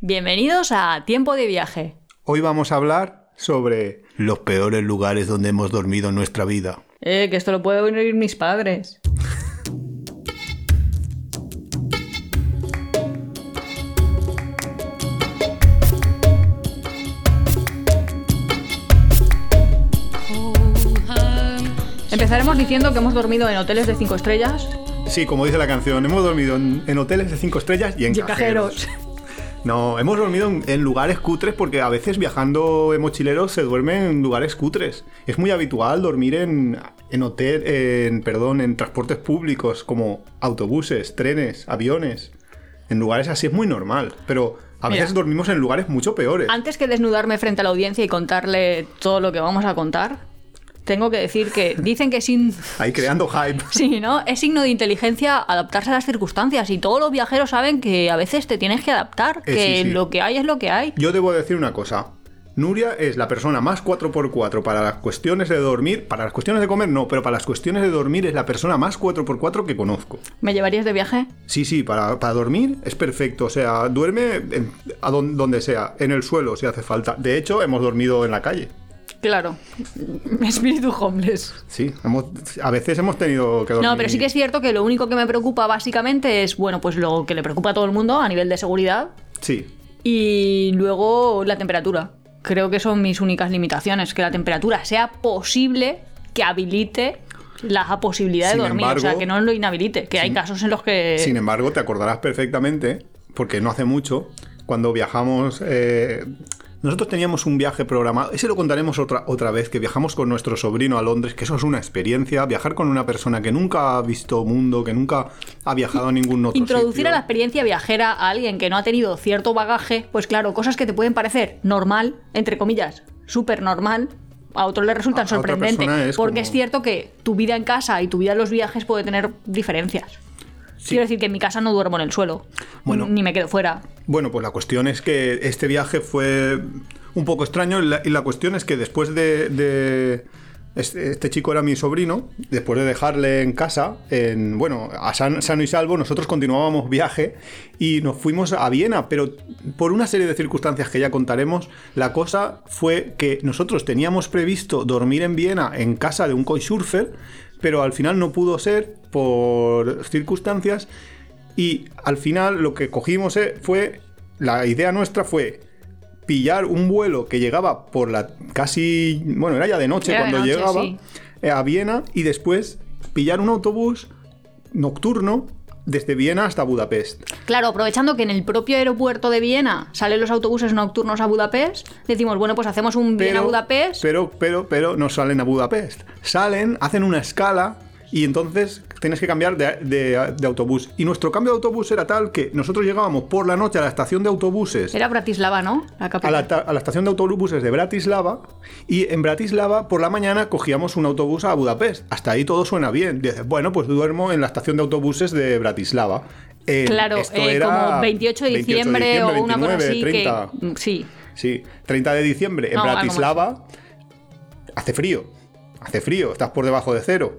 Bienvenidos a Tiempo de Viaje. Hoy vamos a hablar sobre los peores lugares donde hemos dormido en nuestra vida. Eh, que esto lo pueden oír mis padres. Empezaremos diciendo que hemos dormido en hoteles de 5 estrellas. Sí, como dice la canción, hemos dormido en, en hoteles de 5 estrellas y en Y cajeros. cajeros. No, hemos dormido en, en lugares cutres porque a veces viajando en mochileros se duerme en lugares cutres. Es muy habitual dormir en, en hotel, en, perdón, en transportes públicos como autobuses, trenes, aviones. En lugares así es muy normal, pero a Mira. veces dormimos en lugares mucho peores. Antes que desnudarme frente a la audiencia y contarle todo lo que vamos a contar, tengo que decir que dicen que sin Ahí creando hype. Sí, ¿no? Es signo de inteligencia adaptarse a las circunstancias y todos los viajeros saben que a veces te tienes que adaptar, Eh, que sí, sí. lo que hay es lo que hay. Yo debo decir una cosa. Nuria es la persona más 4x4 para las cuestiones de dormir. Para las cuestiones de comer no, pero para las cuestiones de dormir es la persona más 4x4 que conozco. ¿Me llevarías de viaje? Sí, sí, para, para dormir es perfecto. O sea, duerme en- a don- donde sea, en el suelo si hace falta. De hecho, hemos dormido en la calle. Claro. Espíritu homeless. Sí, hemos, a veces hemos tenido que dormir. No, pero sí que es cierto que lo único que me preocupa básicamente es, bueno, pues lo que le preocupa a todo el mundo a nivel de seguridad Sí, y luego la temperatura. Creo que son mis únicas limitaciones, que la temperatura sea posible que habilite la posibilidad de dormir, o sea, que no lo inhabilite, que hay casos en los que... Sin embargo, te acordarás perfectamente, porque no hace mucho, cuando viajamos. eh, nosotros teníamos un viaje programado. Ese lo contaremos otra, otra vez, que viajamos con nuestro sobrino a Londres, que eso es una experiencia. Viajar con una persona que nunca ha visto mundo, que nunca ha viajado a ningún otro Introducir sitio. a la experiencia viajera a alguien que no ha tenido cierto bagaje, pues claro, cosas que te pueden parecer normal, entre comillas, súper normal, a otros le resultan sorprendentes. porque como- es cierto que tu vida en casa y tu vida en los viajes puede tener diferencias. Quiero decir que en mi casa no duermo en el suelo, Bueno. ni me quedo fuera. Bueno, pues la cuestión es que este viaje fue un poco extraño y la, y la cuestión es que después de... de- este, este chico era mi sobrino, después de dejarle en casa, en, bueno, a san- sano y salvo, nosotros continuábamos viaje y nos fuimos a Viena, pero por una serie de circunstancias que ya contaremos, la cosa fue que nosotros teníamos previsto dormir en Viena en casa de un couchsurfer, pero al final no pudo ser por circunstancias y al final lo que cogimos eh, fue, la idea nuestra fue pillar un vuelo que llegaba por la casi, bueno, era ya de noche Era de cuando noche, llegaba sí. eh, a Viena y después pillar un autobús nocturno desde Viena hasta Budapest. Claro, aprovechando que en el propio aeropuerto de Viena salen los autobuses nocturnos a Budapest, decimos, bueno, pues hacemos un Viena-Budapest. Pero, pero, pero no salen a Budapest. Salen, hacen una escala y entonces tienes que cambiar de, de- de autobús. Y nuestro cambio de autobús era tal que nosotros llegábamos por la noche a la estación de autobuses. Era Bratislava, ¿no? La a la, ta- a la estación de autobuses de Bratislava y en Bratislava por la mañana cogíamos un autobús a Budapest. Hasta ahí todo suena bien. Dices, bueno, pues duermo en la estación de autobuses de Bratislava. Eh, Claro, esto eh, era como 28 de 28 de diciembre, o una cosa 29, así 30. que... mm, Sí. Sí, 30 de diciembre en No, Bratislava hace frío. Hace frío, estás por debajo de cero.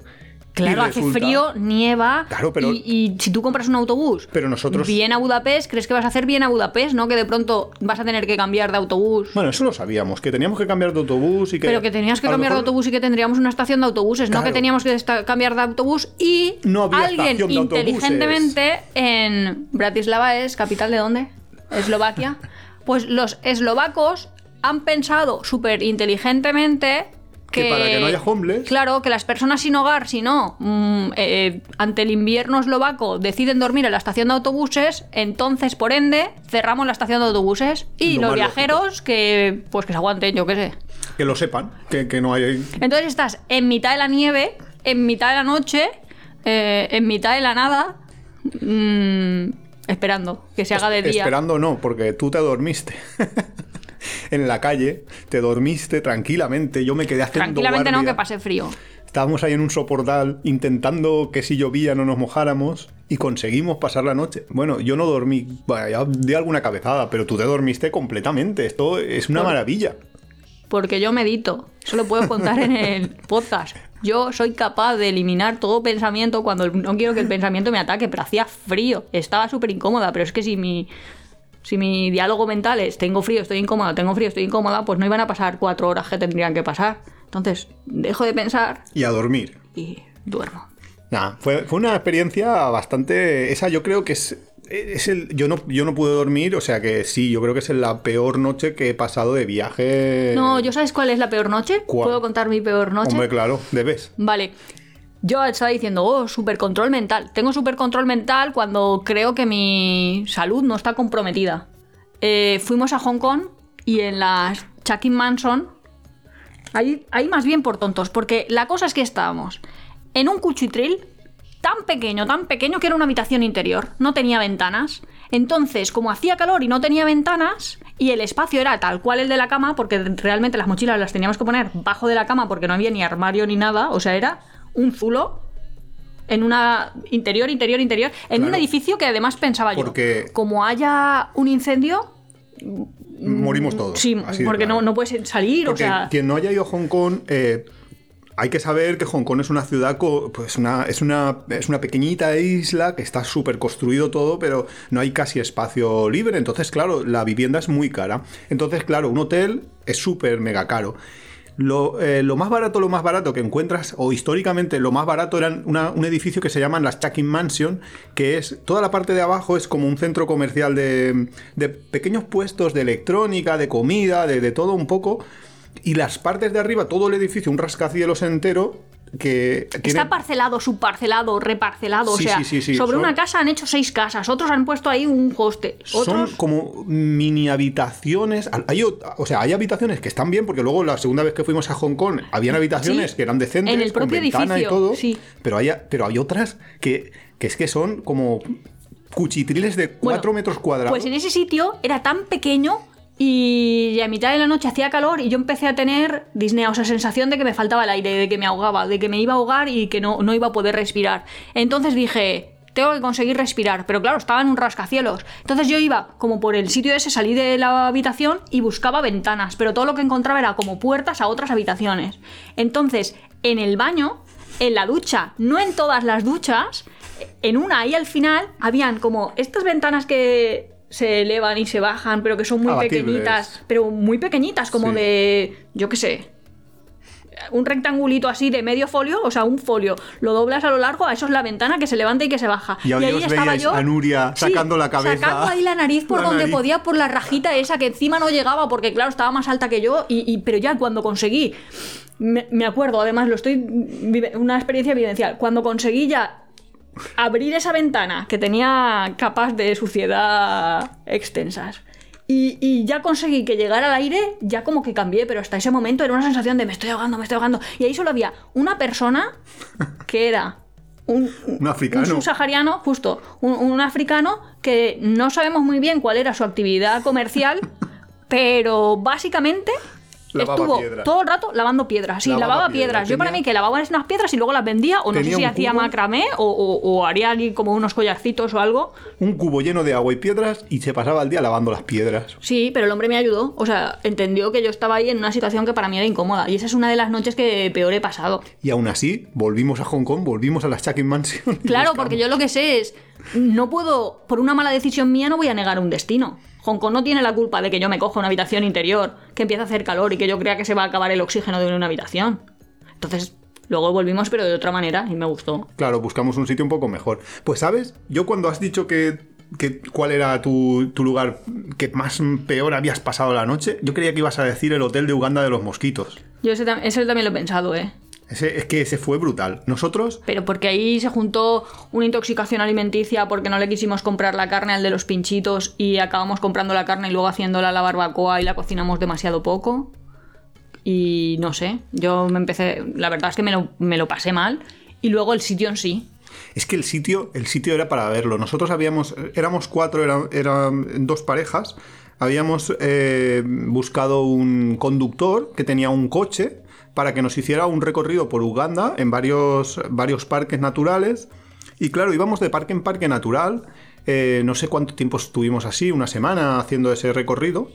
Claro, hace resulta- frío, nieva. Claro, pero- y, y si tú compras un autobús, Pero nosotros- bien a Budapest, crees que vas a hacer bien a Budapest, ¿no? Que de pronto vas a tener que cambiar de autobús. Bueno, eso lo sabíamos, que teníamos que cambiar de autobús y que. pero que tenías que cambiar de autobús y que tendríamos una estación de autobuses, no que teníamos que cambiar de autobús y No había alguien de inteligentemente en Bratislava es capital de dónde? Eslovaquia. pues los eslovacos han pensado súper inteligentemente que, Que para que no haya homeless- Claro, que las personas sin hogar, si no, mm, eh, ante el invierno eslovaco deciden dormir en la estación de autobuses, entonces, por ende, cerramos la estación de autobuses y Lo los viajeros que, pues que se aguanten, yo qué sé. Que lo sepan, que, que no hay. Entonces estás en mitad de la nieve, en mitad de la noche, eh, en mitad de la nada, mm, esperando que se haga de día. Esperando no, porque tú te dormiste. en la calle, te dormiste tranquilamente. Yo me quedé haciendo Tranquilamente no, que pase frío. Estábamos ahí en un soportal intentando que si llovía no nos mojáramos y conseguimos pasar la noche. Bueno, yo no dormí, bueno, ya di alguna cabezada, pero tú te dormiste completamente. Esto es una Por- maravilla. Porque yo medito. Eso lo puedo contar en el podcast. Yo soy capaz de eliminar todo pensamiento cuando no quiero que el pensamiento me ataque, pero hacía frío. Estaba súper incómoda, pero es que si mi. Si mi diálogo mental es tengo frío, estoy incómoda, tengo frío, estoy incómoda, pues no iban a pasar cuatro horas que tendrían que pasar. Entonces, dejo de pensar Y a dormir. y duermo. Nah, fue, fue una experiencia bastante. Esa yo creo que es. Es el, yo, no, yo no pude dormir, o sea que sí, yo creo que es la peor noche que he pasado de viaje. No, ¿yo sabes cuál es la peor noche? ¿Cuál? ¿Puedo contar mi peor noche? Hombre, claro, debes. Vale. Yo estaba diciendo, oh, super control mental. Tengo super control mental cuando creo que mi salud no está comprometida. Eh, fuimos a Hong Kong y en la Chucking Mansion. Ahí, ahí más bien por tontos, porque la cosa es que estábamos en un cuchitril tan pequeño, tan pequeño que era una habitación interior. No tenía ventanas. Entonces, como hacía calor y no tenía ventanas, y el espacio era tal cual el de la cama, porque realmente las mochilas las teníamos que poner bajo de la cama porque no había ni armario ni nada, o sea, era un zulo en una interior, interior, interior, en un edificio que además pensaba Porque- yo, como haya un incendio, Morimos todos. sí, porque claro. no, no puedes salir, Porque o sea... quien no haya ido a Hong Kong, eh, hay que saber que Hong Kong es una ciudad, pues una, es, una, es una pequeñita isla que está súper construido todo, pero no hay casi espacio libre. Entonces, claro, la vivienda es muy cara. Entonces, claro, un hotel es súper mega caro. Lo, eh, lo más barato, lo más barato que encuentras, o históricamente lo más barato, era una- un edificio que se llaman las Chucking Mansion, que es toda la parte de abajo es como un centro comercial de, de pequeños puestos de electrónica, de comida, de todo un poco. Y las partes de arriba, todo el edificio, un rascacielos entero, que tiene- Está parcelado, subparcelado, reparcelado. Sí, o sea, sí, sí, sí, sobre son- una casa han hecho seis casas, otros han puesto ahí un hostel. son Otros. como mini habitaciones. Hay, o sea, hay habitaciones que están bien, porque luego la segunda vez que fuimos a Hong Kong habían habitaciones que eran decentes, en el con propio ventana edificio, y todo. sí. Pero, hay, pero hay otras que, que es que son como cuchitriles de 4 Bueno, metros cuadrados. Pues en ese sitio era tan pequeño y a mitad de la noche hacía calor y yo empecé a tener disnea, o sea, sensación de que me faltaba el aire, de que me ahogaba, de que me iba a ahogar y que no, no iba a poder respirar. Entonces dije, tengo que conseguir respirar, pero claro, estaba en un rascacielos. Entonces yo iba como por el sitio ese, salí de la habitación y buscaba ventanas, pero todo lo que encontraba era como puertas a otras habitaciones. Entonces, en el baño, en la ducha, no en todas las duchas, en una ahí al final habían como estas ventanas que se elevan y se bajan, pero que son muy Abatibles. pequeñitas, pero muy pequeñitas, como Sí. de, yo qué sé, un rectangulito así de medio folio, o sea, un folio, lo doblas a lo largo, a eso es la ventana que se levanta y que se baja. Y ahí os veíais a Nuria sacando la cabeza. Sacando ahí la nariz por La donde nariz. podía, por la rajita esa que encima no llegaba, porque claro, estaba más alta que yo, y, y- pero ya cuando conseguí, me, me acuerdo, además lo estoy, una experiencia evidencial, cuando conseguí ya abrir esa ventana que tenía capas de suciedad extensas. Y, y ya conseguí que llegara al aire, ya como que cambié, pero hasta ese momento era una sensación de me estoy ahogando, me estoy ahogando. Y ahí solo había una persona que era un, Un africano. un subsahariano, justo, un, un africano que no sabemos muy bien cuál era su actividad comercial, pero básicamente Lavaba estuvo todo el rato lavando piedras. Sí, Lavaba lavaba, piedras. Yo para mí que lavaba unas piedras y luego las vendía, o no sé si hacía macramé o, o- o haría como unos collarcitos o algo. Un cubo lleno de agua y piedras y se pasaba el día lavando las piedras. Sí, pero el hombre me ayudó. O sea, entendió que yo estaba ahí en una situación que para mí era incómoda. Y esa es una de las noches que peor he pasado. Y aún así, volvimos a Hong Kong, volvimos a las Chucking Mansion. Claro, porque yo lo que sé es, no puedo, por una mala decisión mía, no voy a negar un destino. Hong Kong no tiene la culpa de que yo me coja una habitación interior, que empieza a hacer calor y que yo crea que se va a acabar el oxígeno de una habitación. Entonces, luego volvimos, pero de otra manera, y me gustó. Claro, buscamos un sitio un poco mejor. Pues, ¿sabes? Yo cuando has dicho que, que cuál era tu, tu lugar que más peor habías pasado la noche, yo creía que ibas a decir el hotel de Uganda de los mosquitos. Yo ese, ese también lo he pensado, ¿eh? Ese- es que ese fue brutal. Nosotros, Pero porque ahí se juntó una intoxicación alimenticia porque no le quisimos comprar la carne al de los pinchitos y acabamos comprando la carne y luego haciéndola a la barbacoa y la cocinamos demasiado poco. Y no sé, yo me empecé, la verdad es que me lo, me lo pasé mal. Y luego el sitio en sí. es que el sitio, el sitio era para verlo. Nosotros habíamos, éramos cuatro, era- eran dos parejas. Habíamos eh, buscado un conductor que tenía un coche para que nos hiciera un recorrido por Uganda en varios, varios parques naturales. Y claro, íbamos de parque en parque natural. Eh, no sé cuánto tiempo estuvimos así, una semana haciendo ese recorrido.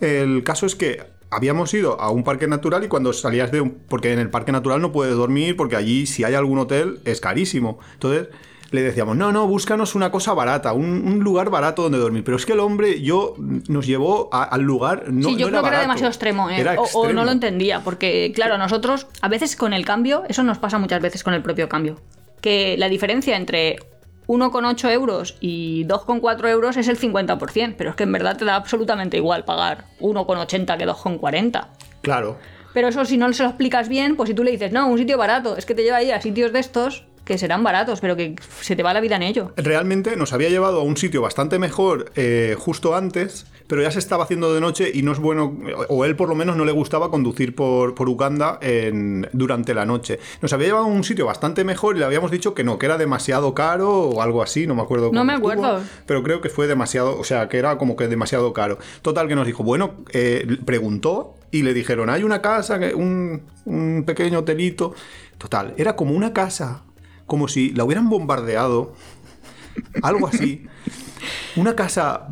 El caso es que habíamos ido a un parque natural y cuando salías de un... Porque en el parque natural no puedes dormir porque allí si hay algún hotel es carísimo. Entonces le decíamos, no, no, búscanos una cosa barata, un, un lugar barato donde dormir. Pero es que el hombre, yo, nos llevó a- al lugar. No, sí, yo no creo que era barato, demasiado extremo, ¿eh? era O- O, no lo entendía, porque, claro, nosotros, a veces con el cambio, eso nos pasa muchas veces con el propio cambio, que la diferencia entre 1,8 euros y 2,4 euros es el 50%, pero es que en verdad te da absolutamente igual pagar 1,80 que 2,40. Claro. Pero eso si no se lo explicas bien, pues si tú le dices, no, un sitio barato, es que te lleva ahí a sitios de estos que serán baratos, pero que se te va la vida en ello. Realmente nos había llevado a un sitio bastante mejor eh, justo antes, pero ya se estaba haciendo de noche y no es bueno, o él por lo menos no le gustaba conducir por, por Uganda en- durante la noche. Nos había llevado a un sitio bastante mejor y le habíamos dicho que no, que era demasiado caro o algo así, no me acuerdo. No me estuvo, acuerdo. pero creo que fue demasiado, o sea, que era como que demasiado caro. Total, que nos dijo, bueno, eh, preguntó y le dijeron, hay una casa, un, un pequeño hotelito. Total, era como una casa, como si la hubieran bombardeado, algo así. Una casa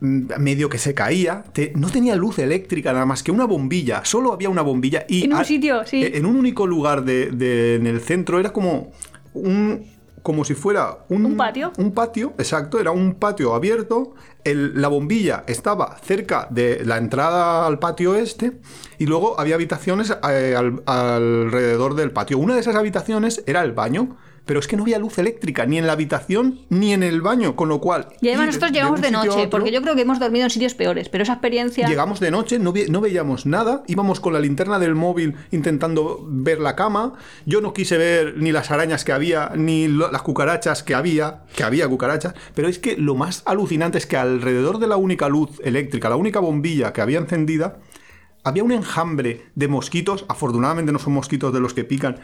mm, medio que se caía, te- no tenía luz eléctrica nada más que una bombilla, solo había una bombilla y En un a- sitio, sí. en un único lugar de, de- en el centro era como un como si fuera un, ¿Un patio? un patio, exacto, era un patio abierto. el- la bombilla estaba cerca de la entrada al patio este y luego había habitaciones eh, al- alrededor del patio. Una de esas habitaciones era el baño, pero es que no había luz eléctrica ni en la habitación ni en el baño, con lo cual... Y además nosotros llegamos de noche, otro- porque yo creo que hemos dormido en sitios peores, pero esa experiencia... Llegamos de noche, no, veíamos nada, íbamos con la linterna del móvil intentando ver la cama. Yo no quise ver ni las arañas que había, ni lo- las cucarachas que había, que había cucarachas, pero es que lo más alucinante es que alrededor de la única luz eléctrica, la única bombilla que había encendida, había un enjambre de mosquitos, afortunadamente no son mosquitos de los que pican,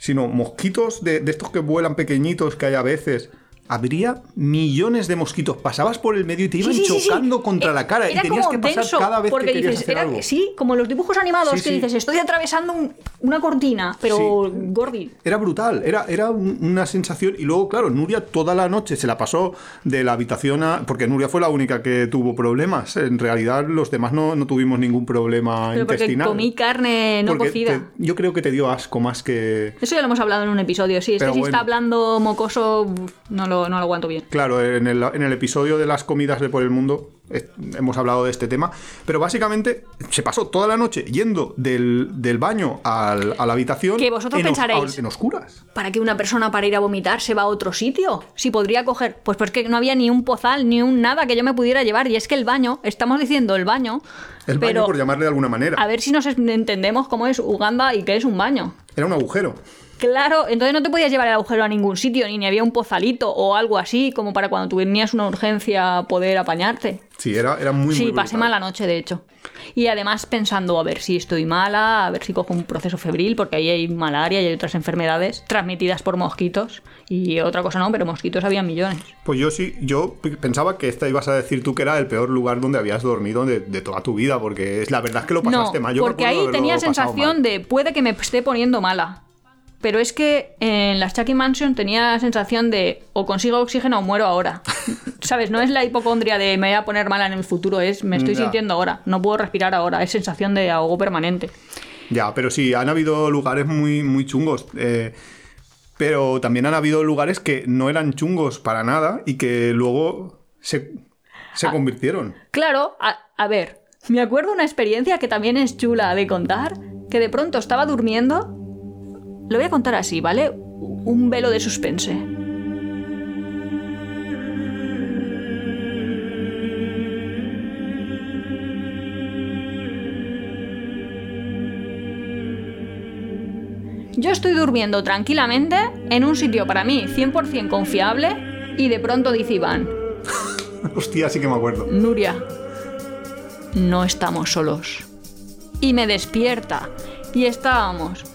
sino mosquitos de, de estos que vuelan pequeñitos que hay a veces. Habría millones de mosquitos. Pasabas por el medio y te iban Sí, sí, sí, sí. chocando contra Eh, la cara y tenías como que pasar denso, cada vez porque que querías dices, hacer era- algo. Sí, como los dibujos animados Sí, que sí. dices, estoy atravesando un- una cortina, pero gordi. Era brutal, era, era un- una sensación. Y luego, claro, Nuria toda la noche se la pasó de la habitación a. Porque Nuria fue la única que tuvo problemas. En realidad, los demás no, no tuvimos ningún problema Pero porque intestinal. comí carne no Porque cocida. te- yo creo que te dio asco más que. Eso ya lo hemos hablado en un episodio, sí. Es Pero que si bueno. está hablando mocoso, no lo, no lo aguanto bien. Claro, en el, en el episodio de las comidas de por el mundo hemos hablado de este tema, pero básicamente se pasó toda la noche yendo del, del baño al- a la habitación Que vosotros en, os- pensaréis. en oscuras. ¿Para que una persona para ir a vomitar se va a otro sitio? Si podría coger. Pues porque no había ni un pozal, ni un nada que yo me pudiera llevar. Y es que el baño, estamos diciendo el baño. El baño, pero por llamarle de alguna manera. a ver si nos entendemos cómo es Uganda y qué es un baño. Era un agujero. Claro, entonces no te podías llevar el agujero a ningún sitio, ni, ni había un pozalito o algo así, como para cuando tenías una urgencia poder apañarte. Sí, era, era muy, sí, muy pasé brutal. mala noche, de hecho. Y además pensando a ver si estoy mala, a ver si cojo un proceso febril, porque ahí hay malaria y hay otras enfermedades transmitidas por mosquitos. Y otra cosa no, pero mosquitos había millones. Pues yo sí, yo pensaba que esta ibas a decir tú que era el peor lugar donde habías dormido de, de toda tu vida, porque es la verdad es que lo No, pasaste mal. Yo porque ahí tenía sensación de puede que me esté poniendo mala. Pero es que en las Chucky Mansion tenía la sensación de o consigo oxígeno o muero ahora. ¿Sabes? No es la hipocondria de me voy a poner mala en el futuro, es me estoy Ya. sintiendo ahora, no puedo respirar ahora, es sensación de ahogo permanente. Ya, pero sí, han habido lugares muy, muy chungos. eh, pero también han habido lugares que no eran chungos para nada y que luego se, se Ah. convirtieron. Claro, a, a ver, me acuerdo una experiencia que también es chula de contar, que de pronto estaba durmiendo. Lo voy a contar así, ¿vale? Un velo de suspense. Yo estoy durmiendo tranquilamente en un sitio para mí 100% confiable y de pronto dice Iván, Hostia, sí que me acuerdo. Nuria, no estamos solos. Y me despierta. Y estábamos.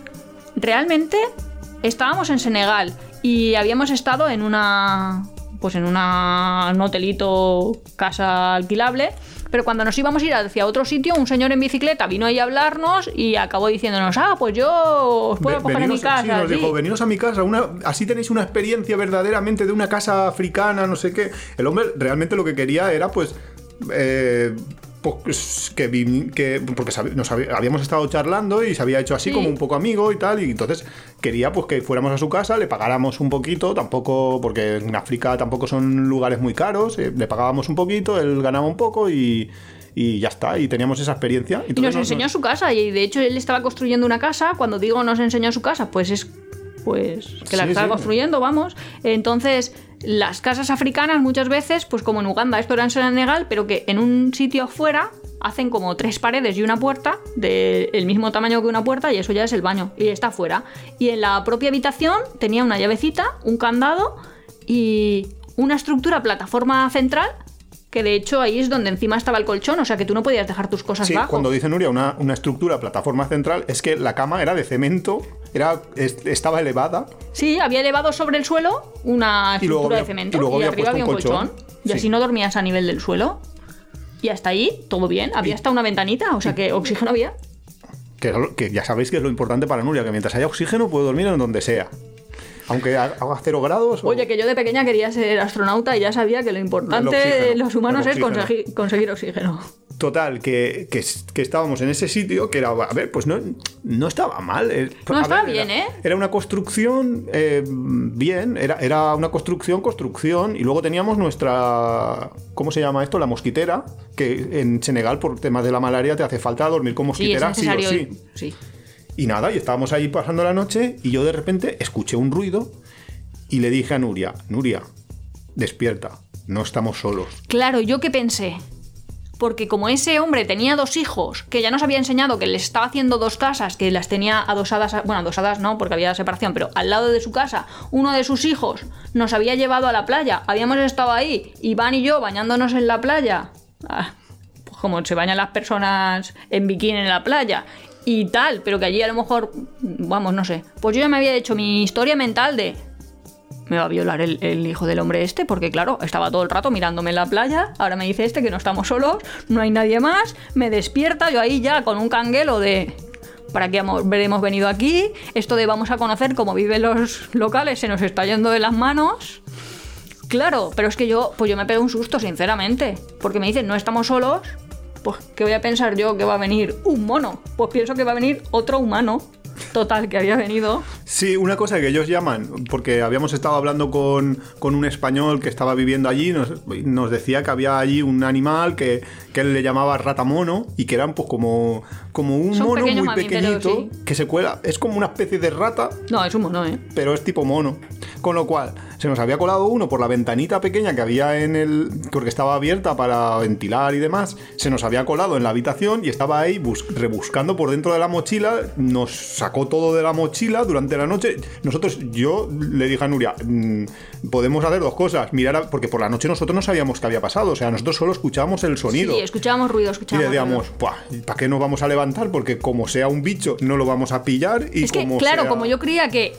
Realmente estábamos en Senegal y habíamos estado en una. Pues en una, un hotelito, casa alquilable. Pero cuando nos íbamos a ir hacia otro sitio, un señor en bicicleta vino ahí a hablarnos y acabó diciéndonos: Ah, pues yo os puedo coger en mi casa. sí, nos sí". dijo, veniros a mi casa, una, así tenéis una experiencia verdaderamente de una casa africana, no sé qué. El hombre realmente lo que quería era, pues, eh, pues, que, vi- que porque nos habíamos estado charlando y se había hecho así Sí. como un poco amigo y tal, y entonces quería pues que fuéramos a su casa, le pagáramos un poquito, tampoco, porque en África tampoco son lugares muy caros, eh, le pagábamos un poquito, él ganaba un poco y, y ya está, y teníamos esa experiencia. Y nos enseñó su casa, y de hecho él estaba construyendo una casa. Cuando digo nos enseñó su casa, pues es pues que la Sí, estaba sí. construyendo, vamos. Entonces, las casas africanas muchas veces, pues como en Uganda, esto era en Senegal, pero que en un sitio afuera hacen como tres paredes y una puerta del mismo tamaño que una puerta y eso ya es el baño y está afuera. Y en la propia habitación tenía una llavecita, un candado y una estructura plataforma central que de hecho ahí es donde encima estaba el colchón, o sea que tú no podías dejar tus cosas Sí, bajo. cuando dice Nuria una, una estructura, plataforma central, es que la cama era de cemento, era, es- estaba elevada, Sí, había elevado sobre el suelo una estructura había- de cemento y luego había arriba había un colchón. colchón. Y Sí. así no dormías a nivel del suelo. Y hasta ahí, todo bien. Había hasta una ventanita, o sea que oxígeno había. que, que ya sabéis que es lo importante para Nuria, que mientras haya oxígeno puede dormir en donde sea. Aunque ha- haga cero grados. o- Oye, que yo de pequeña quería ser astronauta y ya sabía que lo importante de los humanos es conseguir, conseguir oxígeno. Total, que, que, que estábamos en ese sitio que era, a ver, pues no, no estaba mal. eh, No, a estaba ver, bien, era, ¿eh? Era una construcción eh, bien, era, era una construcción, construcción, y luego teníamos nuestra, ¿cómo se llama esto? La mosquitera, que en Senegal por temas de la malaria te hace falta dormir con Sí, es mosquitera, sí, o sí. sí. Y nada, y estábamos ahí pasando la noche y yo de repente escuché un ruido y le dije a Nuria, Nuria, despierta, no estamos solos. Claro, ¿yo qué pensé? Porque como ese hombre tenía dos hijos, que ya nos había enseñado que les estaba haciendo dos casas, que las tenía adosadas, a- bueno, adosadas no, porque había separación, pero al lado de su casa, uno de sus hijos nos había llevado a la playa, habíamos estado ahí, Iván y yo bañándonos en la playa, ah, pues como se bañan las personas en bikini en la playa, y tal, pero que allí a lo mejor, vamos, no sé, pues yo ya me había hecho mi historia mental de, me va a violar el, el hijo del hombre este, porque claro, estaba todo el rato mirándome en la playa, ahora me dice este que no estamos solos, no hay nadie más, me despierta, yo ahí ya con un canguelo de... ¿Para qué hemos, venido aquí? Esto de vamos a conocer cómo viven los locales se nos está yendo de las manos. Claro, pero es que yo, pues yo me pego un susto, sinceramente. Porque me dicen, no estamos solos. Pues, ¿qué voy a pensar yo que va a venir un mono? Pues pienso que va a venir otro humano. Total, que había venido. Sí, una cosa que ellos llaman, porque habíamos estado hablando con, con un español que estaba viviendo allí, nos, nos decía que había allí un animal que, que él le llamaba ratamono y que eran pues como, como un Son mono muy mamíferos, pequeñito sí. que se cuela, es como una especie de rata, No, es un mono, ¿eh? pero es tipo mono. Con lo cual, se nos había colado uno por la ventanita pequeña que había en el. porque estaba abierta para ventilar y demás. Se nos había colado en la habitación y estaba ahí bus- rebuscando por dentro de la mochila. Nos sacó todo de la mochila durante la noche. Nosotros, yo le dije a Nuria, "Mm, podemos hacer dos cosas. Mirar, a- porque por la noche nosotros no sabíamos qué había pasado. O sea, nosotros solo escuchábamos el sonido. Sí, escuchábamos ruido, Y escuchábamos decíamos, ruido. ¿para qué nos vamos a levantar? Porque como sea un bicho, no lo vamos a pillar. Y Es que, como claro, sea- como yo creía que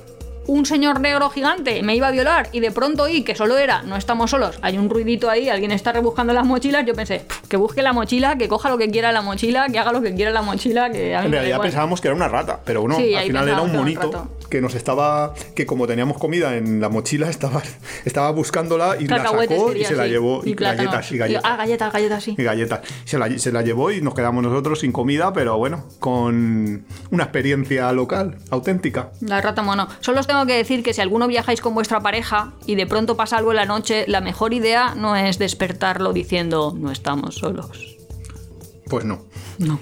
un señor negro gigante me iba a violar y de pronto oí que solo era, no estamos solos, hay un ruidito ahí, alguien está rebuscando las mochilas, yo pensé, "Pff, que busque la mochila, que coja lo que quiera la mochila, que haga lo que quiera la mochila, que a mí En me realidad igual". pensábamos que era una rata, pero no, Sí, al final era un monito que nos estaba, que como teníamos comida en la mochila, estaba, estaba buscándola y la sacó y se la llevó. Y, galletas, y Ah, galletas. galletas, galletas, sí. Y galletas. Se la, se la llevó y nos quedamos nosotros sin comida, pero bueno, con una experiencia local, auténtica. La rata mono. Solo os tengo que decir que si alguno viajáis con vuestra pareja y de pronto pasa algo en la noche, la mejor idea no es despertarlo diciendo no estamos solos. Pues no. No.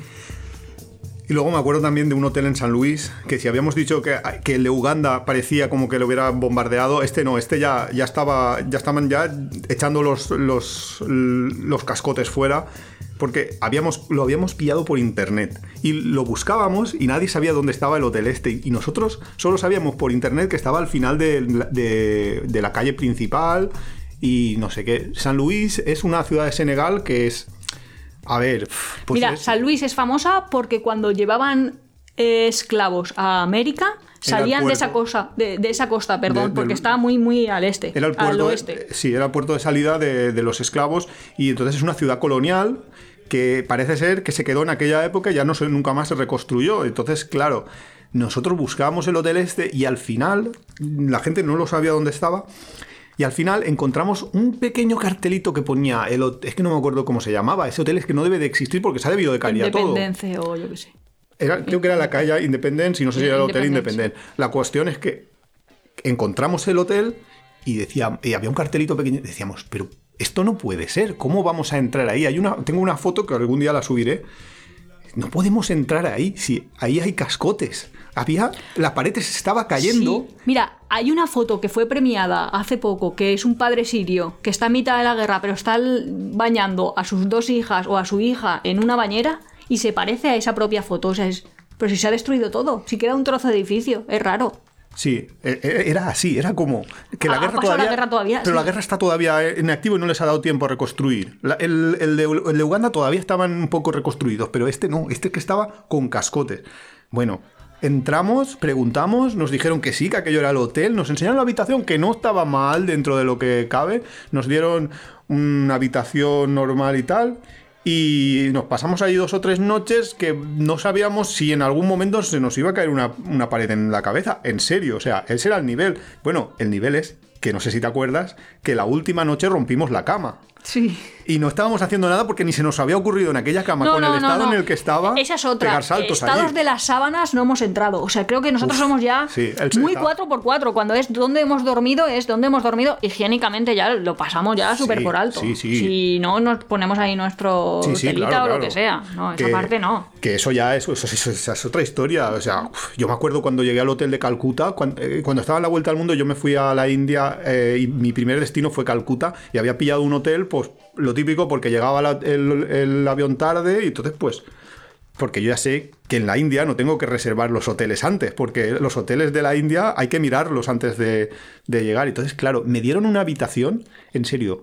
Y luego me acuerdo también de un hotel en San Luis, que si habíamos dicho que, que el de Uganda parecía como que lo hubiera bombardeado, este no, este ya, ya estaba, ya estaban ya echando los, los, los cascotes fuera, porque habíamos, lo habíamos pillado por internet. Y lo buscábamos y nadie sabía dónde estaba el hotel este. Y nosotros solo sabíamos por internet que estaba al final de, de- de la calle principal y no sé qué. San Luis es una ciudad de Senegal que es... A ver, pues Mira, es- San Luis es famosa porque cuando llevaban eh, esclavos a América salían de esa cosa, de, de esa costa, perdón, De- del- porque estaba muy muy al este, Era el al puerto, oeste. sí, era el puerto de salida de, de los esclavos y entonces es una ciudad colonial que parece ser que se quedó en aquella época y ya no se, nunca más se reconstruyó. Entonces, claro, nosotros buscábamos el hotel este y al final la gente no lo sabía dónde estaba Y al final encontramos un pequeño cartelito que ponía, el, es que no me acuerdo cómo se llamaba, ese hotel es que no debe de existir porque se ha debido de caer todo. Independencia o yo qué sé. Era- creo que era la calle Independence y no sé si era el Hotel Independence. La cuestión es que encontramos el hotel y, decía, y había un cartelito pequeño. Decíamos, pero esto no puede ser. ¿Cómo vamos a entrar ahí? Hay una, tengo una foto que algún día la subiré. No podemos entrar ahí. Si ahí hay cascotes. Había. La pared se estaba cayendo. Sí. Mira, hay una foto que fue premiada hace poco, que es un padre sirio que está en mitad de la guerra, pero está bañando a sus dos hijas o a su hija en una bañera y se parece a esa propia foto. O sea, es... Pero si se ha destruido todo, si queda un trozo de edificio, es raro. Sí, e- e- era así, era como que la Ha guerra pasado la todavía, guerra todavía, pero sí. la guerra está todavía en activo y no les ha dado tiempo a reconstruir. La- el, el de, el de Uganda todavía estaban un poco reconstruidos, pero este no, este que estaba con cascotes. Bueno, entramos, preguntamos, nos dijeron que sí, que aquello era el hotel, nos enseñaron la habitación que no estaba mal dentro de lo que cabe, nos dieron una habitación normal y tal. Y nos pasamos ahí dos o tres noches que no sabíamos si en algún momento se nos iba a caer una, una pared en la cabeza. En serio, o sea, ese era el nivel. Bueno, el nivel es que no sé si te acuerdas, que la última noche rompimos la cama. Sí. Y no estábamos haciendo nada porque ni se nos había ocurrido en aquella cama, con el estado en el que estaba, Esa es otra. pegar saltos Estados allí. de las sábanas no hemos entrado. O sea, creo que nosotros Uf, somos ya sí, muy está- 4x4. Cuando es donde hemos dormido, es donde hemos dormido. Higiénicamente ya lo pasamos ya súper Sí, por alto. sí, sí. Si no nos ponemos ahí nuestro telita claro, o lo claro. que sea. No, esa Que- parte no. Que eso ya es, eso, eso- es otra historia. O sea, yo me acuerdo cuando llegué al hotel de Calcuta, cuando, eh, cuando estaba en la vuelta al mundo, yo me fui a la India eh, y mi primer destino fue Calcuta y había pillado un hotel, pues lo típico, porque llegaba el avión tarde y entonces, pues. Porque yo ya sé que en la India no tengo que reservar los hoteles antes, porque los hoteles de la India hay que mirarlos antes de, de llegar. Entonces, claro, me dieron una habitación, en serio,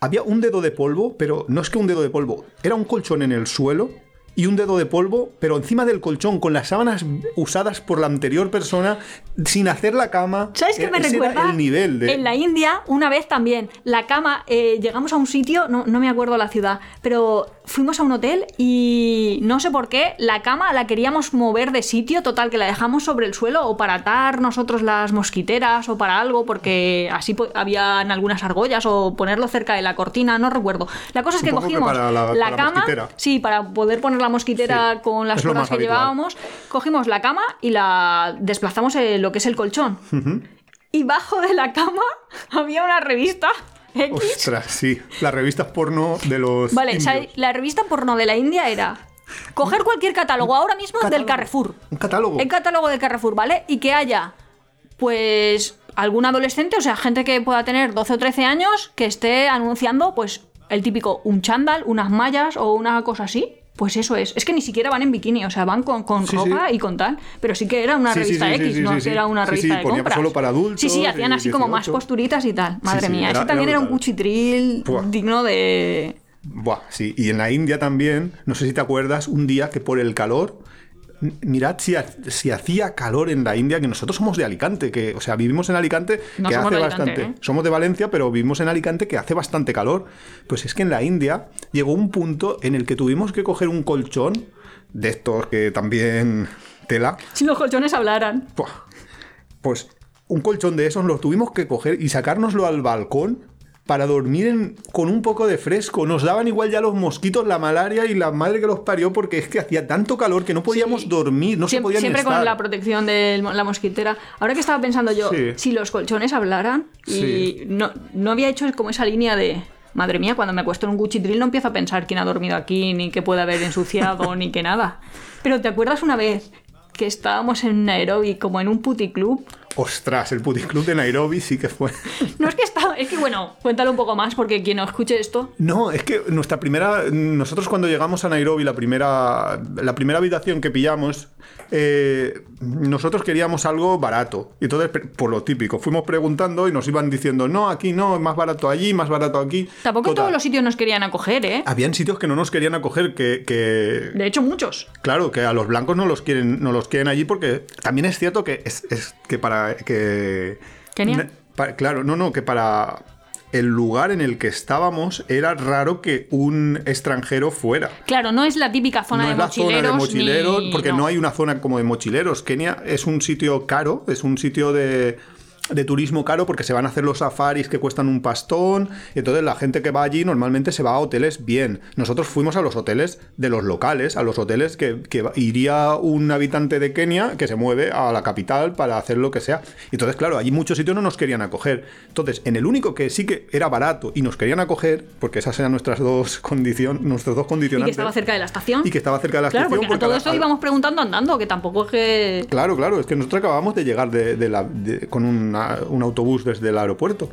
había un dedo de polvo, pero no es que un dedo de polvo, era un colchón en el suelo y un dedo de polvo, pero encima del colchón, con las sábanas usadas por la anterior persona, sin hacer la cama. ¿Sabes qué me Ese recuerda? el nivel de... En la India, una vez también, la cama, eh, llegamos a un sitio, no, no me acuerdo la ciudad, pero fuimos a un hotel y no sé por qué, la cama la queríamos mover de sitio, total, que la dejamos sobre el suelo o para atar nosotros las mosquiteras o para algo, porque así habían algunas argollas o ponerlo cerca de la cortina, no recuerdo. La cosa es que cogimos para la- para la cama, mosquitera. sí, para poder poner la mosquitera Sí, con las cuerdas que habitual. llevábamos, cogimos la cama y la desplazamos en lo que es el colchón. Y bajo de la cama había una revista X. Ostras, sí. Las revistas porno de los. Vale, indios. la revista porno de la India era coger cualquier catálogo ahora mismo del Catálogo. Carrefour. Un catálogo. El catálogo del Carrefour, ¿vale? Y que haya, pues, algún adolescente, o sea, gente que pueda tener 12 o 13 años, que esté anunciando, pues, el típico, un chándal, unas mallas o una cosa así. Pues eso es. Es que ni siquiera van en bikini, o sea, van con, con Sí, ropa sí. y con tal. Pero sí que era una revista X, no era una revista sí, de ponía compras. solo para adultos Sí, sí, hacían así como más 18. costuritas y tal. Madre mía, era- ese también era era un cuchitril digno de. Buah, sí. Y en la India también, no sé si te acuerdas, un día que por el calor. Mirad si, ha- si hacía calor en la India, que nosotros somos de Alicante, que, o sea, vivimos en Alicante, No que hace Alicante, bastante. ¿eh? Somos de Valencia, pero vivimos en Alicante, que hace bastante calor. Pues es que en la India llegó un punto en el que tuvimos que coger un colchón de estos que también tela. Si los colchones hablaran. Pues un colchón de esos lo tuvimos que coger y sacárnoslo al balcón para dormir en- con un poco de fresco. Nos daban igual ya los mosquitos, la malaria y la madre que los parió porque es que hacía tanto calor que no podíamos Sí. dormir, no se siempre, podía ni siempre estar. con la protección de la mosquitera. Ahora que estaba pensando yo, Sí. si los colchones hablaran y Sí. no, no había hecho como esa línea de. Madre mía, cuando me acuesto en un cuchitril no empiezo a pensar quién ha dormido aquí, ni qué puede haber ensuciado, ni que nada. Pero ¿te acuerdas una vez que estábamos en Nairobi como en un puticlub? Ostras, el puticlub de Nairobi sí que fue. No es que es que bueno, cuéntalo un poco más porque quien no escuche esto. No, es que nuestra primera. Nosotros cuando llegamos a Nairobi, la primera, la primera habitación que pillamos, eh, nosotros queríamos algo barato. Y entonces, por lo típico, fuimos preguntando y nos iban diciendo, no, aquí no, es más barato allí, más barato aquí. Tampoco Total, todos los sitios nos querían acoger, ¿eh? Habían sitios que no nos querían acoger, que, que- De hecho, muchos. Claro, que a los blancos no los quieren, no los quieren allí porque también es cierto que es, es que para que ¿Kenia? Claro, no, no, que para el lugar en el que estábamos era raro que un extranjero fuera. Claro, no es la típica zona no de es la mochileros. zona de mochileros, ni- porque no. hay una zona como de mochileros. Kenia es un sitio caro, es un sitio de de turismo caro porque se van a hacer los safaris que cuestan un pastón. Entonces la gente que va allí normalmente se va a hoteles bien. Nosotros fuimos a los hoteles de los locales, a los hoteles que, que iría un habitante de Kenia que se mueve a la capital para hacer lo que sea. Entonces, claro, allí muchos sitios no nos querían acoger. Entonces, en el único que sí que era barato y nos querían acoger, porque esas eran nuestras dos condiciones, nuestros dos Y condicionantes. que estaba cerca de la estación. y que estaba cerca de la Claro, estación. porque a todo la- esto a la- íbamos preguntando andando, que tampoco es que... Claro, claro, es que nosotros acabamos de llegar de, de la- de- con una- un autobús desde el aeropuerto.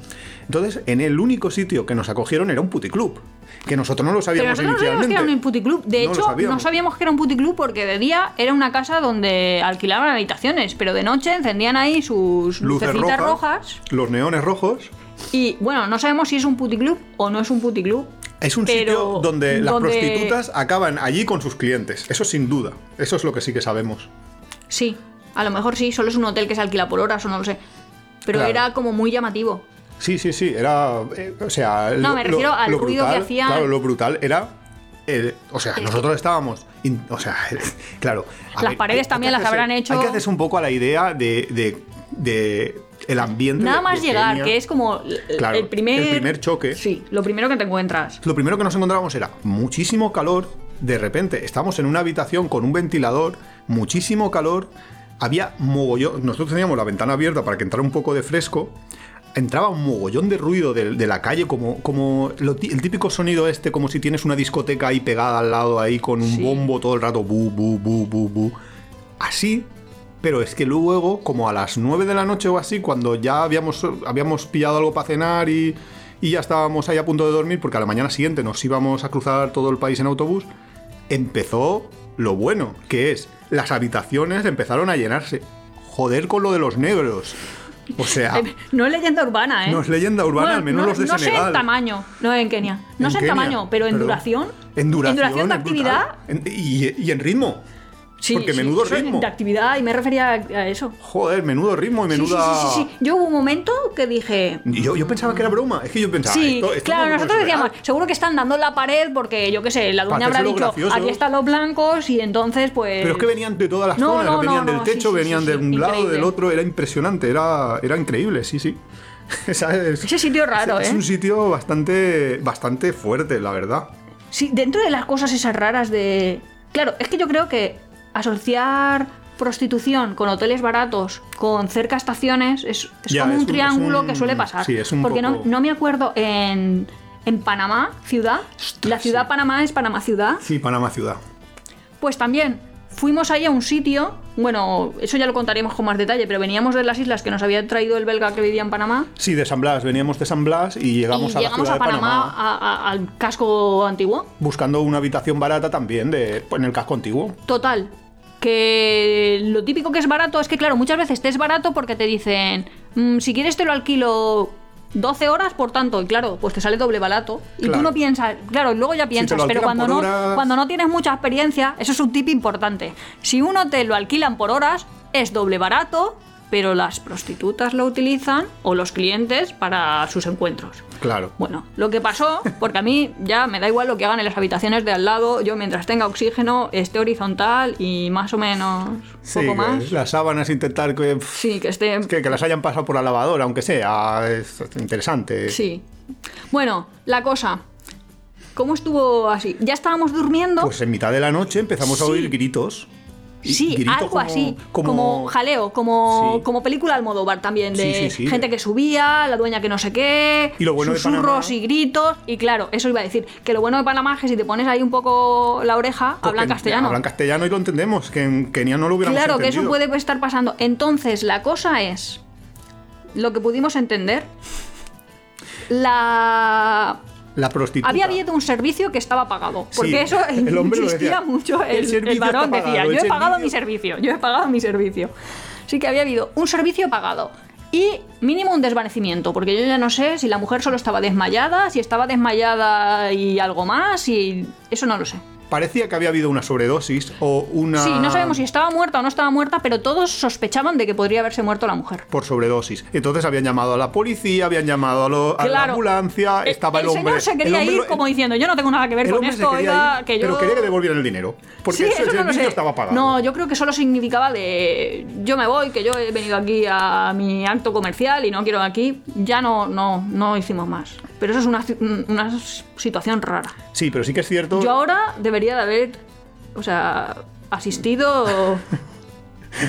Entonces, en el único sitio que nos acogieron era un puticlub, que nosotros no lo Pero sabíamos nosotros no sabíamos que era inicialmente. un puticlub. De No hecho, no sabíamos. que era un puticlub porque de día era una casa donde alquilaban habitaciones, pero de noche encendían ahí sus Luces lucecitas rojas, rojas. los neones rojos. Y bueno, no sabemos si es un puticlub o no es un puticlub. Es un Pero sitio donde las donde- prostitutas acaban allí con sus clientes. Eso sin duda. Eso es lo que sí que sabemos. Sí, a lo mejor sí, solo es un hotel que se alquila por horas o no lo sé. Pero Claro. era como muy llamativo. Sí, sí, sí. Era. eh, o sea. No, me refiero al ruido que brutal, hacían. Claro, lo brutal era. eh, o sea, nosotros estábamos. in- o sea, claro. Las paredes también que las habrán hecho- Hay que hacerse un poco a la idea de. de, de el ambiente. Nada de- más de llegar, Kenia. que es como el- Claro, el primer... el primer choque. Sí, lo primero que te encuentras. Lo primero que nos encontrábamos era muchísimo calor. De repente estamos en una habitación con un ventilador, muchísimo calor. Había mogollón. Nosotros teníamos la ventana abierta para que entrara un poco de fresco. Entraba un mogollón de ruido de, de la calle, como, como lo el típico sonido este, como si tienes una discoteca ahí pegada al lado, ahí con un Sí. bombo todo el rato, bu, bu, bu, bu, bu. Así, pero es que luego, como a las 9 de la noche o así, cuando ya habíamos, habíamos pillado algo para cenar y, y ya estábamos ahí a punto de dormir, porque a la mañana siguiente nos íbamos a cruzar todo el país en autobús, empezó lo bueno, que es las habitaciones empezaron a llenarse. Joder con lo de los negros. O sea, No es leyenda urbana, ¿eh? no es leyenda urbana, Bueno, al menos no, los de no sé Senegal. en tamaño, no en Kenia. No En sé en tamaño, pero en perdón. duración. En duración, de actividad. En- y en ritmo. Sí, Porque sí, menudo ritmo. De actividad, y me refería a eso. Joder, menudo ritmo y Sí, sí, menuda. sí, sí, sí. Yo hubo un momento que dije. Yo, yo pensaba que era broma. Es que yo pensaba. Sí, esto- esto claro, no nosotros decíamos, seguro que están dando en la pared porque, yo qué sé, la dueña habrá dicho, gracioso. aquí están los blancos y entonces pues... Pero es que venían de todas las No, zonas, no, venían no, del techo, venían de un lado, increíble. del otro, era impresionante, era, era increíble, sí, sí. Ese sitio raro, es, ¿eh? Es un sitio bastante, bastante fuerte, la verdad. Sí, dentro de las cosas esas raras de... Claro, es que yo creo que asociar prostitución con hoteles baratos, con cerca estaciones, es, es Ya, como es un un- triángulo un- que suele pasar. sí, es un Porque no, poco- no me acuerdo en, en Panamá, ciudad, la ciudad sí. Panamá es Panamá ciudad, Sí, Panamá ciudad. pues también fuimos ahí a un sitio, bueno, eso ya lo contaríamos con más detalle, pero veníamos de las islas que nos había traído el belga que vivía en Panamá. Sí, de San Blas, veníamos de San Blas y llegamos y a la llegamos ciudad a de Panamá, a- a- al casco antiguo. buscando una habitación barata también de, en el casco antiguo. Total. Que lo típico que es barato es que, claro, muchas veces te es barato porque te dicen, "Mm, si quieres te lo alquilo 12 horas, por tanto, y claro, pues te sale doble barato. Y tú no piensas, claro, luego ya piensas, pero cuando no, horas- cuando no tienes mucha experiencia, eso es un tip importante. Si uno te lo alquilan por horas, es doble barato, pero las prostitutas lo utilizan o los clientes para sus encuentros. Claro. Bueno, lo que pasó, porque a mí ya me da igual lo que hagan en las habitaciones de al lado, yo mientras tenga oxígeno, esté horizontal y más o menos Sí, poco más. las sábanas intentar que, Sí, que esté. que, que las hayan pasado por la lavadora, aunque sea, es interesante. Sí. Bueno, la cosa. ¿Cómo estuvo así? Ya estábamos durmiendo. Pues en mitad de la noche empezamos a oír gritos. Sí, algo como- así, como, jaleo, como, Sí. como película Almodóvar también, de Sí, sí, sí. gente que subía, la dueña que no sé qué, Y lo bueno de susurros Panamá- y gritos, y claro, eso iba a decir, que lo bueno de Panamá es que si te pones ahí un poco la oreja, hablan castellano. Hablan castellano y lo entendemos, que en Kenia no lo hubiéramos Claro, que eso puede estar pasando. Entonces, la cosa es, lo que pudimos entender, la... La prostituta. Había habido un servicio que estaba pagado, porque Sí, eso el hombre insistía decía. mucho. El El, el varón decía, yo he pagado servicio- mi servicio, yo he pagado mi servicio. Sí que había habido un servicio pagado. Y mínimo un desvanecimiento, porque yo ya no sé si la mujer solo estaba desmayada, si estaba desmayada y algo más, y eso no lo sé. Parecía que había habido una sobredosis o una... Sí, no sabemos si estaba muerta o no estaba muerta, pero todos sospechaban de que podría haberse muerto la mujer. Por sobredosis. Entonces habían llamado a la policía, habían llamado a, lo- a la ambulancia, El- estaba el, el hombre... señor se el quería ir lo- como diciendo, yo no tengo nada que ver el con esto, ir, que yo... Pero quería que devolvieran el dinero. Porque Sí, el eso no sé. estaba pagado. No, yo creo que solo significaba de yo me voy, que yo he venido aquí a mi acto comercial y no quiero aquí. Ya no, no, no hicimos más. Pero eso es una, una situación rara. Sí, pero sí que es cierto... Yo ahora debería de haber, o sea, asistido.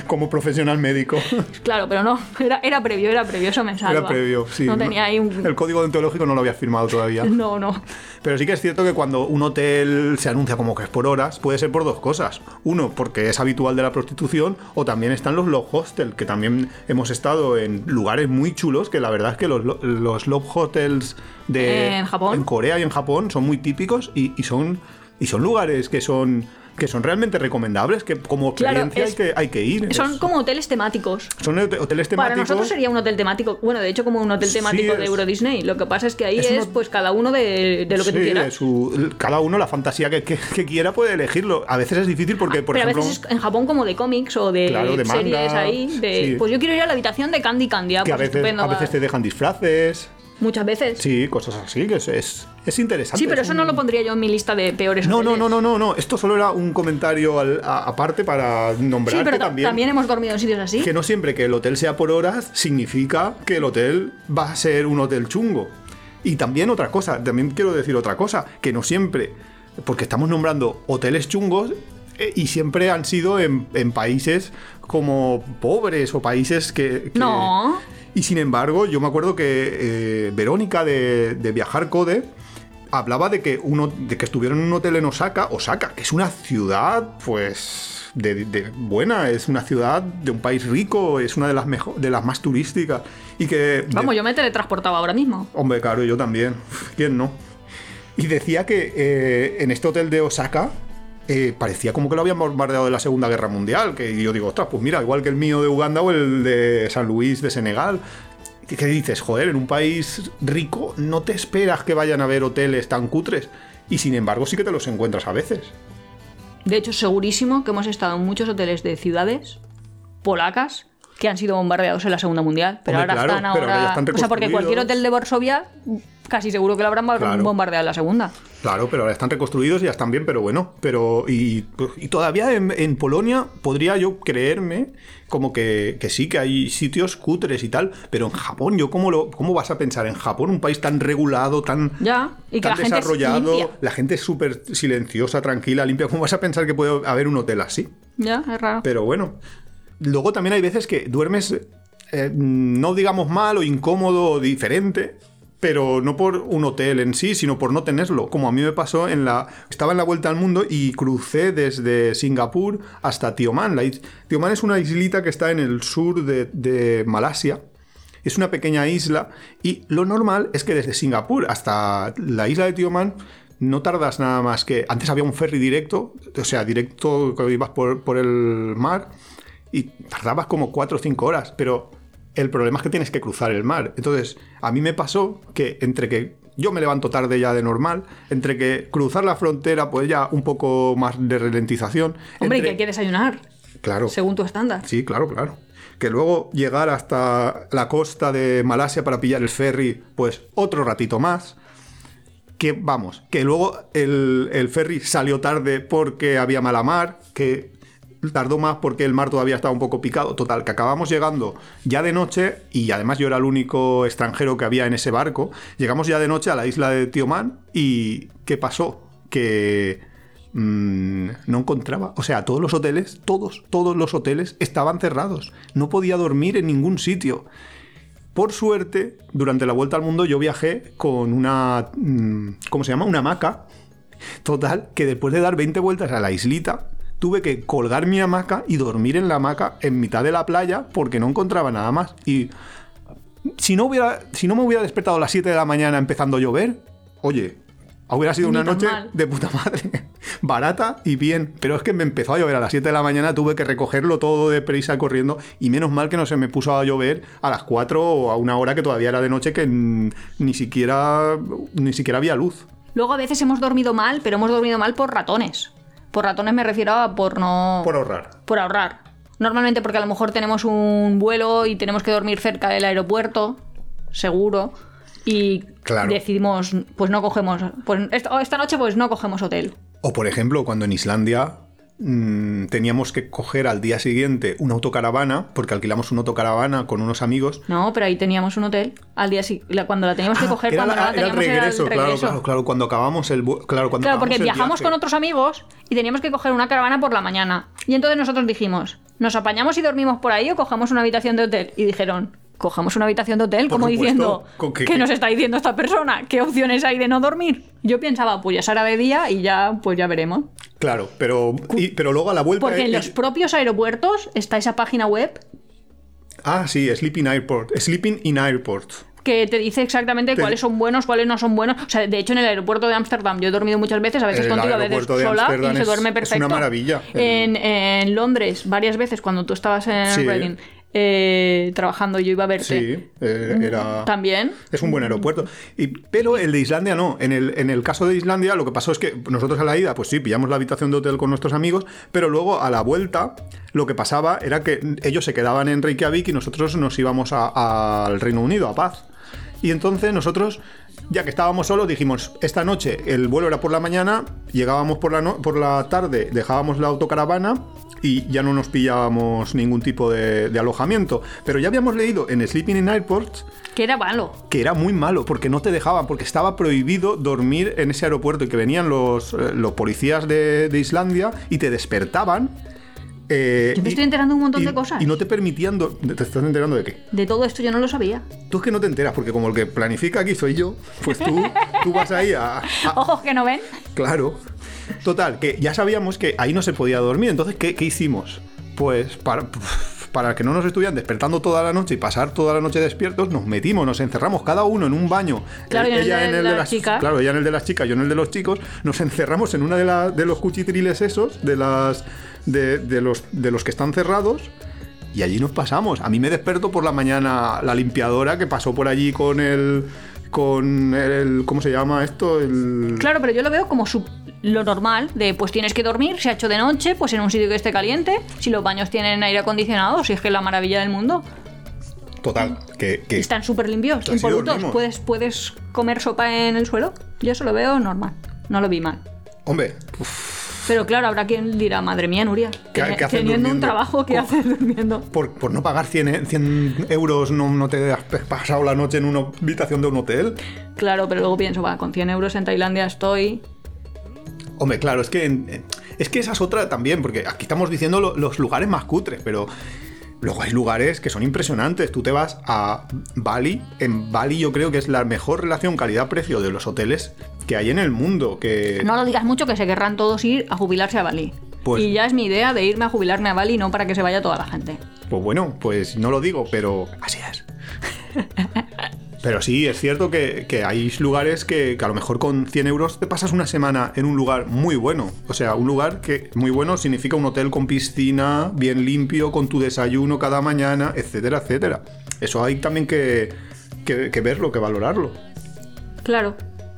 como profesional médico. Claro, pero no, era, era previo, era previo, eso me salva. Era previo, sí. No tenía ahí un. El código deontológico no lo había firmado todavía. No, no. Pero sí que es cierto que cuando un hotel se anuncia como que es por horas, puede ser por dos cosas. Uno, porque es habitual de la prostitución, o también están los love hostels, que también hemos estado en lugares muy chulos, que la verdad es que los, lo- los love hostels de ¿En Japón? en Corea y en Japón son muy típicos y, y son y son lugares que son que son realmente recomendables, que como Claro, experiencia es- hay, que, hay que ir. Son Es- como hoteles temáticos. son hote- hoteles temáticos. Para nosotros sería un hotel temático, bueno, de hecho como un hotel Sí, temático de es- Euro Disney. Lo que pasa es que ahí es es, uno- pues cada uno de, de lo que tú Sí, quieras. de su- cada uno la fantasía que, que- que quiera puede elegirlo. A veces es difícil porque, por Pero ejemplo, a veces es en Japón como de cómics o de, Claro, de manga, series ahí. De, sí. Pues yo quiero ir a la habitación de Candy Candy. ah, que a pues veces, estupendo, a veces te dejan disfraces. Muchas veces. Sí, cosas así, que es, es, es interesante. Sí, pero es eso un- no lo pondría yo en mi lista de peores No, no, no, no, no, no. Esto solo era un comentario al- a- aparte para nombrar Sí, pero también, también hemos dormido en sitios así. que no siempre que el hotel sea por horas significa que el hotel va a ser un hotel chungo. Y también otra cosa, también quiero decir otra cosa, que no siempre, porque estamos nombrando hoteles chungos eh, y siempre han sido en, en países como pobres o países que... que- No. Y sin embargo, yo me acuerdo que eh, Verónica de, de Viajar Code hablaba de que, uno, de que estuvieron en un hotel en Osaka, Osaka, que es una ciudad, pues, de, de- buena, es una ciudad de un país rico, es una de las, mejo- de las más turísticas. Y que... Vamos, yo me he teletransportado ahora mismo. Hombre, claro, yo también. ¿Quién no? Y decía que eh, en este hotel de Osaka eh, parecía como que lo habían bombardeado de la Segunda Guerra Mundial. Que yo digo, ostras, pues mira, igual que el mío de Uganda o el de San Luis de Senegal. ¿Y ¿Qué dices? Joder, en un país rico no te esperas que vayan a haber hoteles tan cutres. Y sin embargo sí que te los encuentras a veces. De hecho, segurísimo que hemos estado en muchos hoteles de ciudades polacas que han sido bombardeados en la Segunda Mundial, pero Hombre, ahora claro, están pero ahora ya ahora... están o sea, porque cualquier hotel de Varsovia casi seguro que lo habrán Claro. bombardeado en la Segunda. Claro, pero ahora están reconstruidos y ya están bien, pero bueno. Pero. Y, y todavía en, en Polonia podría yo creerme como que, que sí, que hay sitios cutres y tal. Pero en Japón, yo cómo lo, cómo vas a pensar en Japón, un país tan regulado, tan, Ya, y que tan gente desarrollado, la gente es súper silenciosa, tranquila, limpia. ¿Cómo vas a pensar que puede haber un hotel así? Ya, es raro. Pero bueno. Luego también hay veces que duermes, eh, no digamos mal o incómodo o diferente, pero no por un hotel en sí, sino por no tenerlo. Como a mí me pasó en la. Estaba en la vuelta al mundo y crucé desde Singapur hasta Tioman. La Tioman es una islita que está en el sur de, de Malasia. Es una pequeña isla y lo normal es que desde Singapur hasta la isla de Tioman no tardas nada más que... Antes había un ferry directo, o sea, directo que ibas por, por el mar y tardabas como 4 o 5 horas, pero el problema es que tienes que cruzar el mar. Entonces, a mí me pasó que entre que yo me levanto tarde ya de normal, entre que cruzar la frontera, pues ya un poco más de ralentización. Hombre, y que entre- hay que desayunar, Claro. según tu estándar. Sí, claro, claro. Que luego llegar hasta la costa de Malasia para pillar el ferry, pues otro ratito más. Que vamos, que luego el, el ferry salió tarde porque había mala mar, que tardó más porque el mar todavía estaba un poco picado. Total, que acabamos llegando ya de noche, y además yo era el único extranjero que había en ese barco. Llegamos ya de noche a la isla de Tiomán, y ¿qué pasó? Que mm, no encontraba. O sea, todos los hoteles, todos, todos los hoteles estaban cerrados. No podía dormir en ningún sitio. Por suerte, durante la vuelta al mundo yo viajé con una... mm, ¿Cómo se llama? Una hamaca. Total, que después de dar 20 vueltas a la islita, tuve que colgar mi hamaca y dormir en la hamaca en mitad de la playa porque no encontraba nada más. Y si no, hubiera, si no me hubiera despertado a las 7 de la mañana empezando a llover, oye, hubiera sido Ni una noche mal. de puta madre. Barata y bien. Pero es que me empezó a llover a las 7 de la mañana, tuve que recogerlo todo deprisa corriendo. Y menos mal que no se me puso a llover a las 4 o a una hora que todavía era de noche que ni siquiera, ni siquiera había luz. Luego a veces hemos dormido mal, pero hemos dormido mal por ratones. Por ratones me refiero a por no... Por ahorrar. por ahorrar. Normalmente porque a lo mejor tenemos un vuelo y tenemos que dormir cerca del aeropuerto, seguro, y Claro. decidimos, pues no cogemos, pues esta, esta noche pues no cogemos hotel. O por ejemplo, cuando en Islandia mm, teníamos que coger al día siguiente una autocaravana, porque alquilamos una autocaravana con unos amigos. No, pero ahí teníamos un hotel al día la- cuando la teníamos que Ah, coger, era, cuando la- era el teníamos era el regreso, claro, regreso. claro, claro, cuando acabamos el claro, cuando Claro, porque el viajamos viaje. con otros amigos y teníamos que coger una caravana por la mañana. Y entonces nosotros dijimos, ¿nos apañamos y dormimos por ahí o cogemos una habitación de hotel? Y dijeron, cogemos una habitación de hotel, Por como supuesto, diciendo, con que- ¿qué que- nos está diciendo esta persona? ¿Qué opciones hay de no dormir? Yo pensaba, pues ya será de día y ya, pues ya veremos. Claro, pero, y- pero luego a la vuelta. Porque en eh, los propios aeropuertos está esa página web Ah, sí, Sleeping Airport. Sleeping in Airport. que te dice exactamente Te- cuáles son buenos, cuáles no son buenos. O sea, de hecho, en el aeropuerto de Ámsterdam yo he dormido muchas veces, a veces El contigo, a veces sola, y se duerme es una perfecto. maravilla. El- En, en Londres, varias veces, cuando tú estabas en Sí. Reading eh, trabajando, yo iba a verte. Sí, eh, era. También. Es un buen aeropuerto. Y, pero el de Islandia no. En el, en el caso de Islandia, lo que pasó es que nosotros a la ida, pues sí, pillamos la habitación de hotel con nuestros amigos, pero luego a la vuelta, lo que pasaba era que ellos se quedaban en Reykjavik y nosotros nos íbamos a- al Reino Unido, a Paz. Y entonces nosotros, ya que estábamos solos, dijimos, esta noche el vuelo era por la mañana, llegábamos por la, no- por la tarde, dejábamos la autocaravana y ya no nos pillábamos ningún tipo de, de alojamiento. Pero ya habíamos leído en Sleeping in Airports Que era malo. que era muy malo porque no te dejaban, porque estaba prohibido dormir en ese aeropuerto y que venían los, eh, los policías de, de Islandia y te despertaban. eh, Yo me y- estoy enterando de un montón y- de cosas. Y no te permitían... ¿Te estás enterando de qué? De todo esto yo no lo sabía. Tú es que no te enteras, porque como el que planifica aquí soy yo, pues tú, tú vas ahí a, a- Ojos que no ven. Claro. Total, que ya sabíamos que ahí no se podía dormir. Entonces, ¿qué, qué hicimos? Pues para, para que no nos estuvieran despertando toda la noche y pasar toda la noche despiertos, nos metimos, nos encerramos cada uno en un baño. Claro, y en el Ella de las chicas. Claro, ella en el de las chicas, yo en el de los chicos. Nos encerramos en una de, la- de los cuchitriles esos, de, las, de, de los, de los que están cerrados. Y allí nos pasamos. A mí me despertó por la mañana la limpiadora que pasó por allí con el. con el. ¿Cómo se llama esto? El. Claro, pero yo lo veo como su- lo normal de pues tienes que dormir, se ha hecho de noche, pues en un sitio que esté caliente, si los baños tienen aire acondicionado, si es que es la maravilla del mundo. Total, que, que Están súper limpios, impolutos. ¿Puedes, ¿Puedes comer sopa en el suelo? Yo eso lo veo normal. No lo vi mal. Hombre, Pero claro, habrá quien dirá, madre mía, Nuria, ¿Qué- ten- qué teniendo un trabajo, ¿qué haces durmiendo? por, por no pagar 100, e- 100 euros no, no te has pasado la noche en una habitación de un hotel. Claro, pero luego pienso, va, con 100 euros en Tailandia estoy... Hombre, claro, es que, es que esa es otra también, porque aquí estamos diciendo lo- los lugares más cutres, pero luego hay lugares que son impresionantes. Tú te vas a Bali, en Bali yo creo que es la mejor relación calidad-precio de los hoteles que hay en el mundo, que... No lo digas mucho que se querrán todos ir a jubilarse a Bali. Pues- Y ya es mi idea de irme a jubilarme a Bali, no para que se vaya toda la gente. Pues bueno, pues no lo digo, pero así es. Pero sí, es cierto que, que hay lugares que, que a lo mejor con 100 euros te pasas una semana en un lugar muy bueno. O sea, un lugar que muy bueno significa un hotel con piscina, bien limpio, con tu desayuno cada mañana, etcétera, etcétera. Eso hay también que, que- que verlo, que valorarlo. Claro.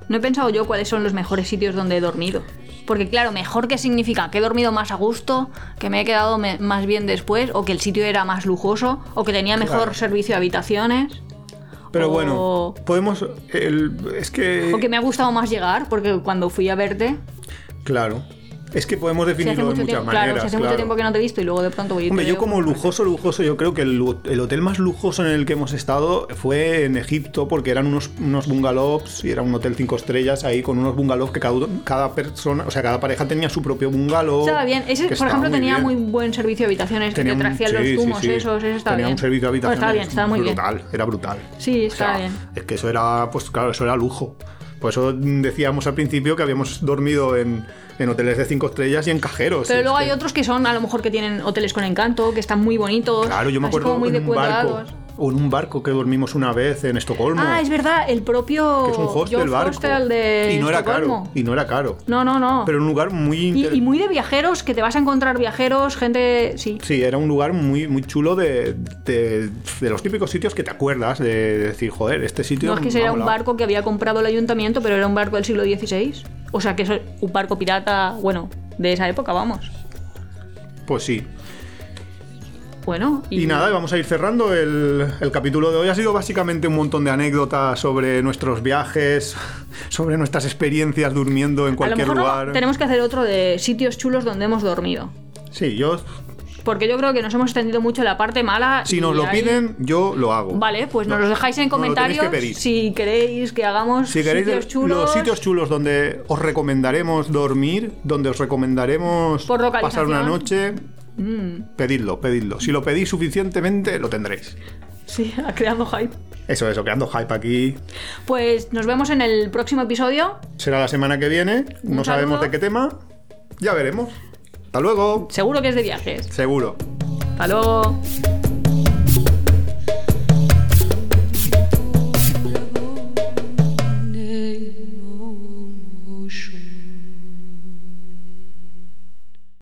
No he pensado yo cuáles son los mejores sitios donde he dormido. Porque claro, mejor que significa que he dormido más a gusto, que me he quedado me- más bien después, o que el sitio era más lujoso, o que tenía mejor Claro. servicio de habitaciones, Pero O- bueno, podemos... el- es que... o que me ha gustado más llegar, porque cuando fui a verte, Claro. Es que podemos si definirlo de mucho muchas tiempo, maneras. claro, si hace mucho claro. tiempo que no te he visto y luego de pronto voy Hombre, yo como lujoso, lujoso, yo creo que el, el hotel más lujoso en el que hemos estado fue en Egipto, porque eran unos, unos bungalows y era un hotel cinco estrellas ahí con unos bungalows que cada, cada persona, o sea, cada pareja tenía su propio bungalow. Estaba bien. Ese, por estaba ejemplo, tenía bien. muy buen servicio de habitaciones. Tenía que te hacían sí, los sí, zumos, sí. esos, eso estaba Tenía bien. un servicio de habitaciones estaba bien, estaba muy bien. brutal, era brutal. Sí, O sea, estaba bien. Es que eso era, pues claro, eso era lujo. Por eso decíamos al principio que habíamos dormido en, en hoteles de cinco estrellas y en cajeros. Pero luego que- hay otros que son, a lo mejor, que tienen hoteles con encanto, que están muy bonitos. Claro, yo me acuerdo muy un barco. O en un barco que dormimos una vez en Estocolmo. Ah, es verdad, el propio. que es un hostel York barco. Hostel de y no era caro. Y no era caro. No, no, no. Pero un lugar muy. y, inter- y muy de viajeros, que te vas a encontrar viajeros, gente. Sí. Sí, era un lugar muy, muy chulo de, de, de los típicos sitios que te acuerdas de decir, joder, este sitio. No es que sea un barco que había comprado el ayuntamiento, pero era un barco del siglo XVI. O sea, que es un barco pirata, bueno, de esa época, vamos. Pues sí. Bueno, Y nada, vamos a ir cerrando. El, el capítulo de hoy ha sido básicamente un montón de anécdotas sobre nuestros viajes, sobre nuestras experiencias durmiendo en a lo cualquier mejor lugar. tenemos que hacer otro de sitios chulos donde hemos dormido. Sí, yo, Porque yo creo que nos hemos extendido mucho la parte mala. si nos lo ahí- piden, yo lo hago. Vale, pues nos No, lo dejáis en comentarios que si queréis que hagamos Si queréis sitios chulos. los sitios chulos donde os recomendaremos dormir, donde os recomendaremos pasar una localización. Noche, pedidlo, pedidlo. Si lo pedís suficientemente, lo tendréis. Sí, creando hype. Eso, eso, creando hype aquí. Pues nos vemos en el próximo episodio. Será la semana que viene, no sabemos de qué tema. Ya veremos. Hasta luego. Seguro que es de viajes. Seguro. Hasta luego.